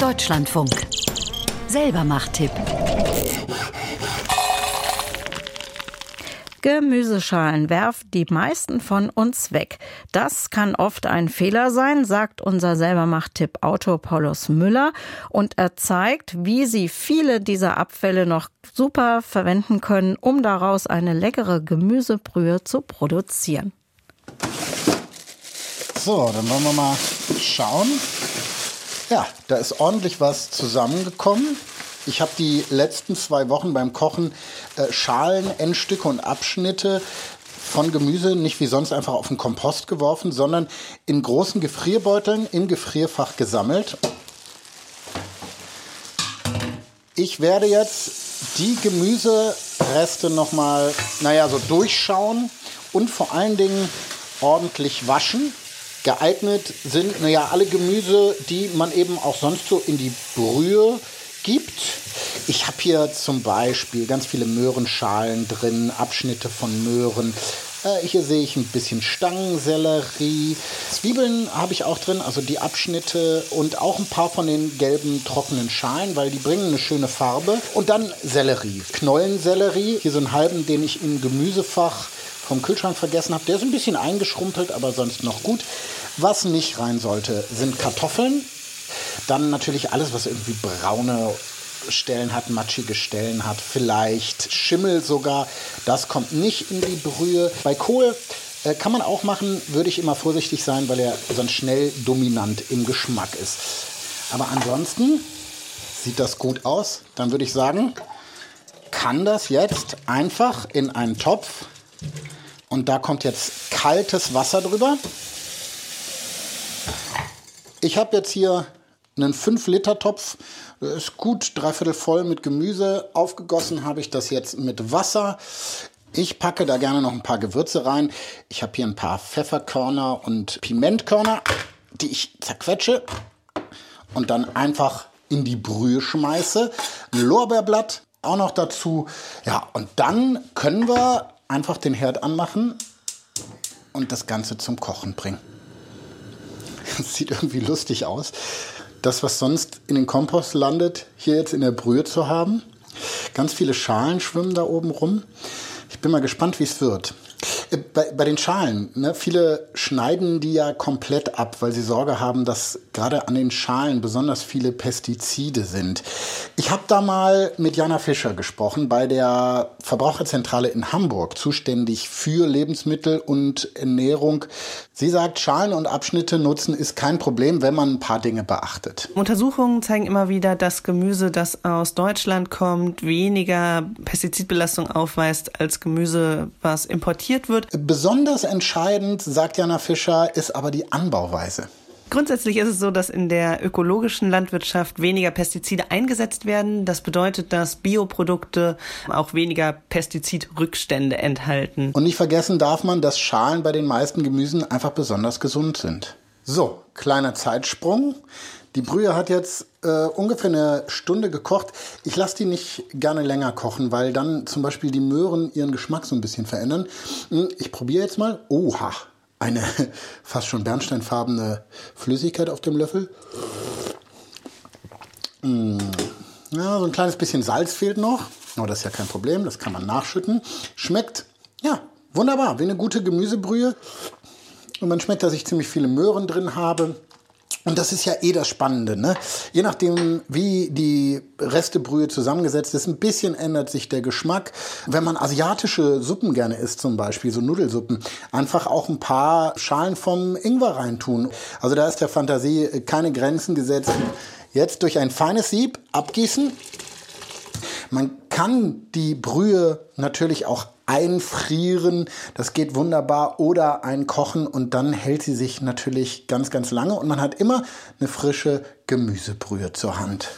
Deutschlandfunk. Selber Macht-Tipp. Gemüseschalen werfen die meisten von uns weg. Das kann oft ein Fehler sein, sagt unser Selbermacht-Tipp Autor Paulus Müller. Und er zeigt, wie Sie viele dieser Abfälle noch super verwenden können, um daraus eine leckere Gemüsebrühe zu produzieren. So, dann wollen wir mal schauen. Ja, da ist ordentlich was zusammengekommen. Ich habe die letzten zwei Wochen beim Kochen äh, Schalen, Endstücke und Abschnitte von Gemüse nicht wie sonst einfach auf den Kompost geworfen, sondern in großen Gefrierbeuteln im Gefrierfach gesammelt. Ich werde jetzt die Gemüsereste nochmal, naja, so durchschauen und vor allen Dingen ordentlich waschen. Geeignet sind, naja, alle Gemüse, die man eben auch sonst so in die Brühe gibt. Ich habe hier zum Beispiel ganz viele Möhrenschalen drin, Abschnitte von Möhren. Äh, hier sehe ich ein bisschen Stangensellerie. Zwiebeln habe ich auch drin, also die Abschnitte und auch ein paar von den gelben trockenen Schalen, weil die bringen eine schöne Farbe. Und dann Sellerie, Knollensellerie. Hier so einen halben, den ich im Gemüsefach vom Kühlschrank vergessen habe. Der ist ein bisschen eingeschrumpelt, aber sonst noch gut. Was nicht rein sollte, sind Kartoffeln. Dann natürlich alles, was irgendwie braune Stellen hat, matschige Stellen hat, vielleicht Schimmel sogar. Das kommt nicht in die Brühe. Bei Kohl äh, kann man auch machen, würde ich immer vorsichtig sein, weil er sonst schnell dominant im Geschmack ist. Aber ansonsten sieht das gut aus. Dann würde ich sagen, kann das jetzt einfach in einen Topf und da kommt jetzt kaltes Wasser drüber. Ich habe jetzt hier einen 5-Liter-Topf. Ist gut, dreiviertel voll mit Gemüse. Aufgegossen habe ich das jetzt mit Wasser. Ich packe da gerne noch ein paar Gewürze rein. Ich habe hier ein paar Pfefferkörner und Pimentkörner, die ich zerquetsche und dann einfach in die Brühe schmeiße. Ein Lorbeerblatt auch noch dazu. Ja, und dann können wir einfach den Herd anmachen und das Ganze zum Kochen bringen. Das sieht irgendwie lustig aus das, was sonst in den Kompost landet, hier jetzt in der Brühe zu haben. Ganz viele Schalen schwimmen da oben rum. Ich bin mal gespannt, wie es wird. Äh, bei, bei, den Schalen, ne, viele schneiden die ja komplett ab, weil sie Sorge haben, dass gerade an den Schalen besonders viele Pestizide sind. Ich habe da mal mit Jana Fischer gesprochen bei der Verbraucherzentrale in Hamburg, zuständig für Lebensmittel und Ernährung. Sie sagt, Schalen und Abschnitte nutzen ist kein Problem, wenn man ein paar Dinge beachtet. Untersuchungen zeigen immer wieder, dass Gemüse, das aus Deutschland kommt, weniger Pestizidbelastung aufweist als Gemüse, was importiert wird. Besonders entscheidend, sagt Jana Fischer, ist aber die Anbauweise. Grundsätzlich ist es so, dass in der ökologischen Landwirtschaft weniger Pestizide eingesetzt werden. Das bedeutet, dass Bioprodukte auch weniger Pestizidrückstände enthalten. Und nicht vergessen darf man, dass Schalen bei den meisten Gemüsen einfach besonders gesund sind. So, kleiner Zeitsprung. Die Brühe hat jetzt äh, ungefähr eine Stunde gekocht. Ich lasse die nicht gerne länger kochen, weil dann zum Beispiel die Möhren ihren Geschmack so ein bisschen verändern. Hm, ich probiere jetzt mal. Oha, eine fast schon bernsteinfarbene Flüssigkeit auf dem Löffel. Hm, ja, so ein kleines bisschen Salz fehlt noch. Aber das ist ja kein Problem, das kann man nachschütten. Schmeckt, ja, wunderbar, wie eine gute Gemüsebrühe. Und man schmeckt, dass ich ziemlich viele Möhren drin habe. Und das ist ja eh das Spannende, ne? Je nachdem, wie die Restebrühe zusammengesetzt ist, ein bisschen ändert sich der Geschmack. Wenn man asiatische Suppen gerne isst, zum Beispiel, so Nudelsuppen, einfach auch ein paar Schalen vom Ingwer reintun. Also da ist der Fantasie keine Grenzen gesetzt. Jetzt durch ein feines Sieb abgießen. Man kann die Brühe natürlich auch einfrieren. Das geht wunderbar. Oder einkochen und dann hält sie sich natürlich ganz, ganz lange. Und man hat immer eine frische Gemüsebrühe zur Hand.